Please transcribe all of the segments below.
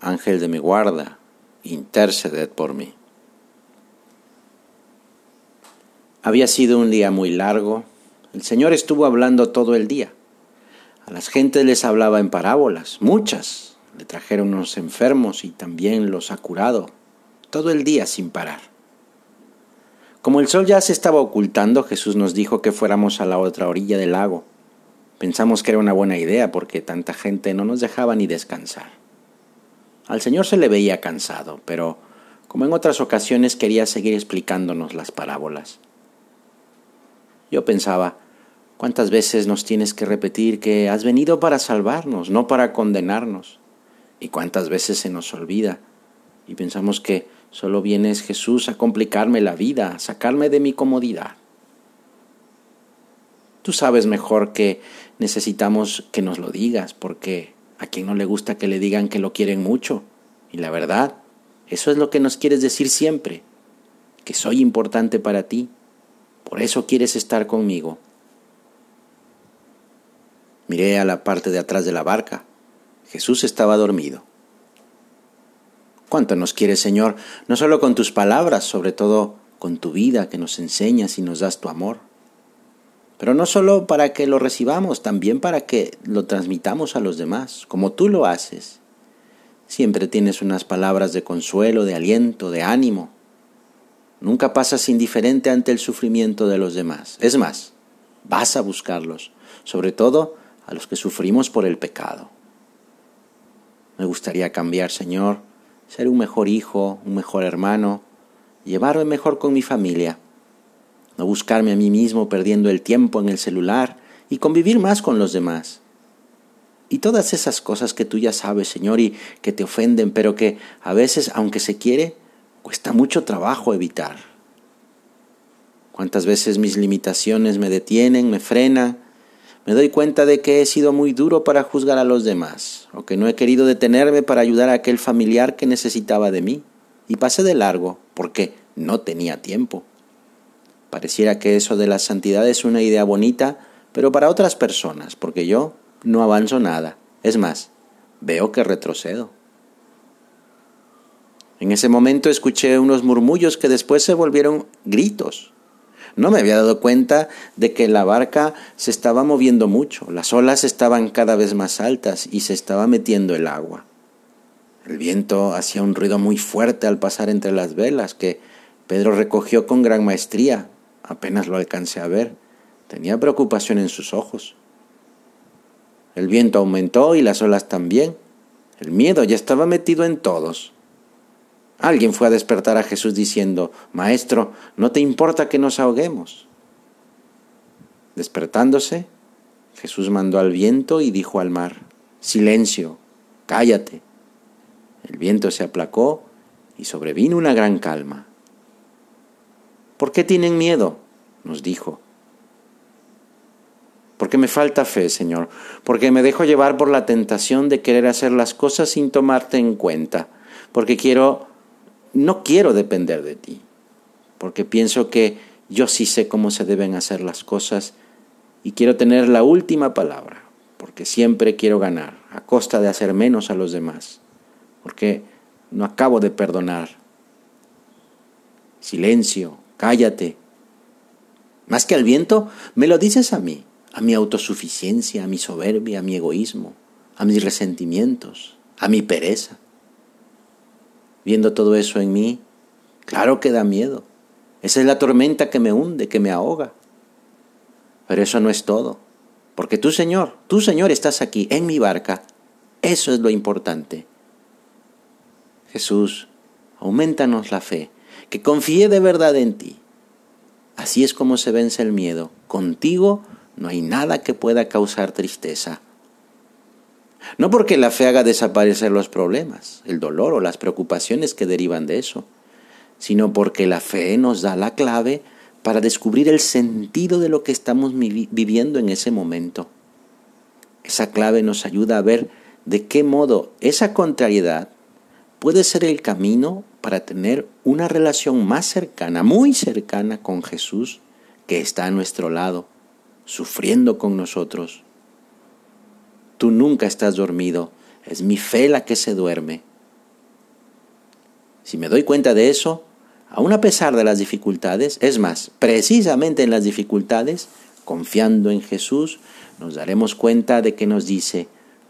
Ángel de mi guarda, interceded por mí. Había sido un día muy largo. El Señor estuvo hablando todo el día. A las gentes les hablaba en parábolas, muchas. Le trajeron unos enfermos y también los ha curado, todo el día sin parar. Como el sol ya se estaba ocultando, Jesús nos dijo que fuéramos a la otra orilla del lago. Pensamos que era una buena idea porque tanta gente no nos dejaba ni descansar. Al Señor se le veía cansado, pero como en otras ocasiones quería seguir explicándonos las parábolas. Yo pensaba, ¿cuántas veces nos tienes que repetir que has venido para salvarnos, no para condenarnos? ¿Y cuántas veces se nos olvida? Y pensamos que solo vienes Jesús a complicarme la vida, a sacarme de mi comodidad. Tú sabes mejor que necesitamos que nos lo digas, porque a quien no le gusta que le digan que lo quieren mucho. Y la verdad, eso es lo que nos quieres decir siempre, que soy importante para ti. Por eso quieres estar conmigo. Miré a la parte de atrás de la barca. Jesús estaba dormido. ¿Cuánto nos quieres, Señor? No solo con tus palabras, sobre todo con tu vida que nos enseñas y nos das tu amor. Pero no solo para que lo recibamos, también para que lo transmitamos a los demás, como tú lo haces. Siempre tienes unas palabras de consuelo, de aliento, de ánimo. Nunca pasas indiferente ante el sufrimiento de los demás. Es más, vas a buscarlos, sobre todo a los que sufrimos por el pecado. Me gustaría cambiar, Señor, ser un mejor hijo, un mejor hermano, llevarme mejor con mi familia no buscarme a mí mismo perdiendo el tiempo en el celular y convivir más con los demás. Y todas esas cosas que tú ya sabes, Señor, y que te ofenden, pero que a veces, aunque se quiere, cuesta mucho trabajo evitar. Cuántas veces mis limitaciones me detienen, me frenan, me doy cuenta de que he sido muy duro para juzgar a los demás, o que no he querido detenerme para ayudar a aquel familiar que necesitaba de mí, y pasé de largo porque no tenía tiempo. Pareciera que eso de la santidad es una idea bonita, pero para otras personas, porque yo no avanzo nada. Es más, veo que retrocedo. En ese momento escuché unos murmullos que después se volvieron gritos. No me había dado cuenta de que la barca se estaba moviendo mucho, las olas estaban cada vez más altas y se estaba metiendo el agua. El viento hacía un ruido muy fuerte al pasar entre las velas que Pedro recogió con gran maestría, Apenas lo alcancé a ver. Tenía preocupación en sus ojos. El viento aumentó y las olas también. El miedo ya estaba metido en todos. Alguien fue a despertar a Jesús diciendo, Maestro, ¿no te importa que nos ahoguemos? Despertándose, Jesús mandó al viento y dijo al mar, Silencio, cállate. El viento se aplacó y sobrevino una gran calma. ¿Por qué tienen miedo? nos dijo. Porque me falta fe, Señor, porque me dejo llevar por la tentación de querer hacer las cosas sin tomarte en cuenta, porque quiero, no quiero depender de ti, porque pienso que yo sí sé cómo se deben hacer las cosas y quiero tener la última palabra, porque siempre quiero ganar a costa de hacer menos a los demás, porque no acabo de perdonar. Silencio, cállate. Más que al viento, me lo dices a mí, a mi autosuficiencia, a mi soberbia, a mi egoísmo, a mis resentimientos, a mi pereza. Viendo todo eso en mí, claro que da miedo. Esa es la tormenta que me hunde, que me ahoga. Pero eso no es todo, porque tú, Señor, tú, Señor, estás aquí en mi barca. Eso es lo importante. Jesús, aumentanos la fe que confíe de verdad en ti. Así es como se vence el miedo. Contigo no hay nada que pueda causar tristeza. No porque la fe haga desaparecer los problemas, el dolor o las preocupaciones que derivan de eso, sino porque la fe nos da la clave para descubrir el sentido de lo que estamos viviendo en ese momento. Esa clave nos ayuda a ver de qué modo esa contrariedad puede ser el camino para tener una relación más cercana, muy cercana con Jesús, que está a nuestro lado, sufriendo con nosotros. Tú nunca estás dormido, es mi fe la que se duerme. Si me doy cuenta de eso, aun a pesar de las dificultades, es más, precisamente en las dificultades, confiando en Jesús, nos daremos cuenta de que nos dice,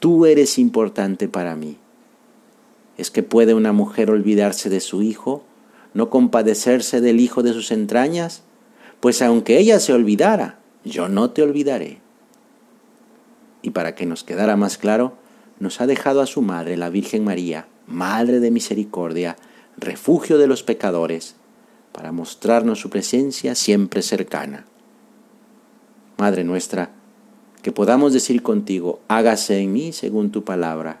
tú eres importante para mí. ¿Es que puede una mujer olvidarse de su hijo, no compadecerse del hijo de sus entrañas? Pues aunque ella se olvidara, yo no te olvidaré. Y para que nos quedara más claro, nos ha dejado a su madre, la Virgen María, Madre de Misericordia, refugio de los pecadores, para mostrarnos su presencia siempre cercana. Madre nuestra, que podamos decir contigo, hágase en mí según tu palabra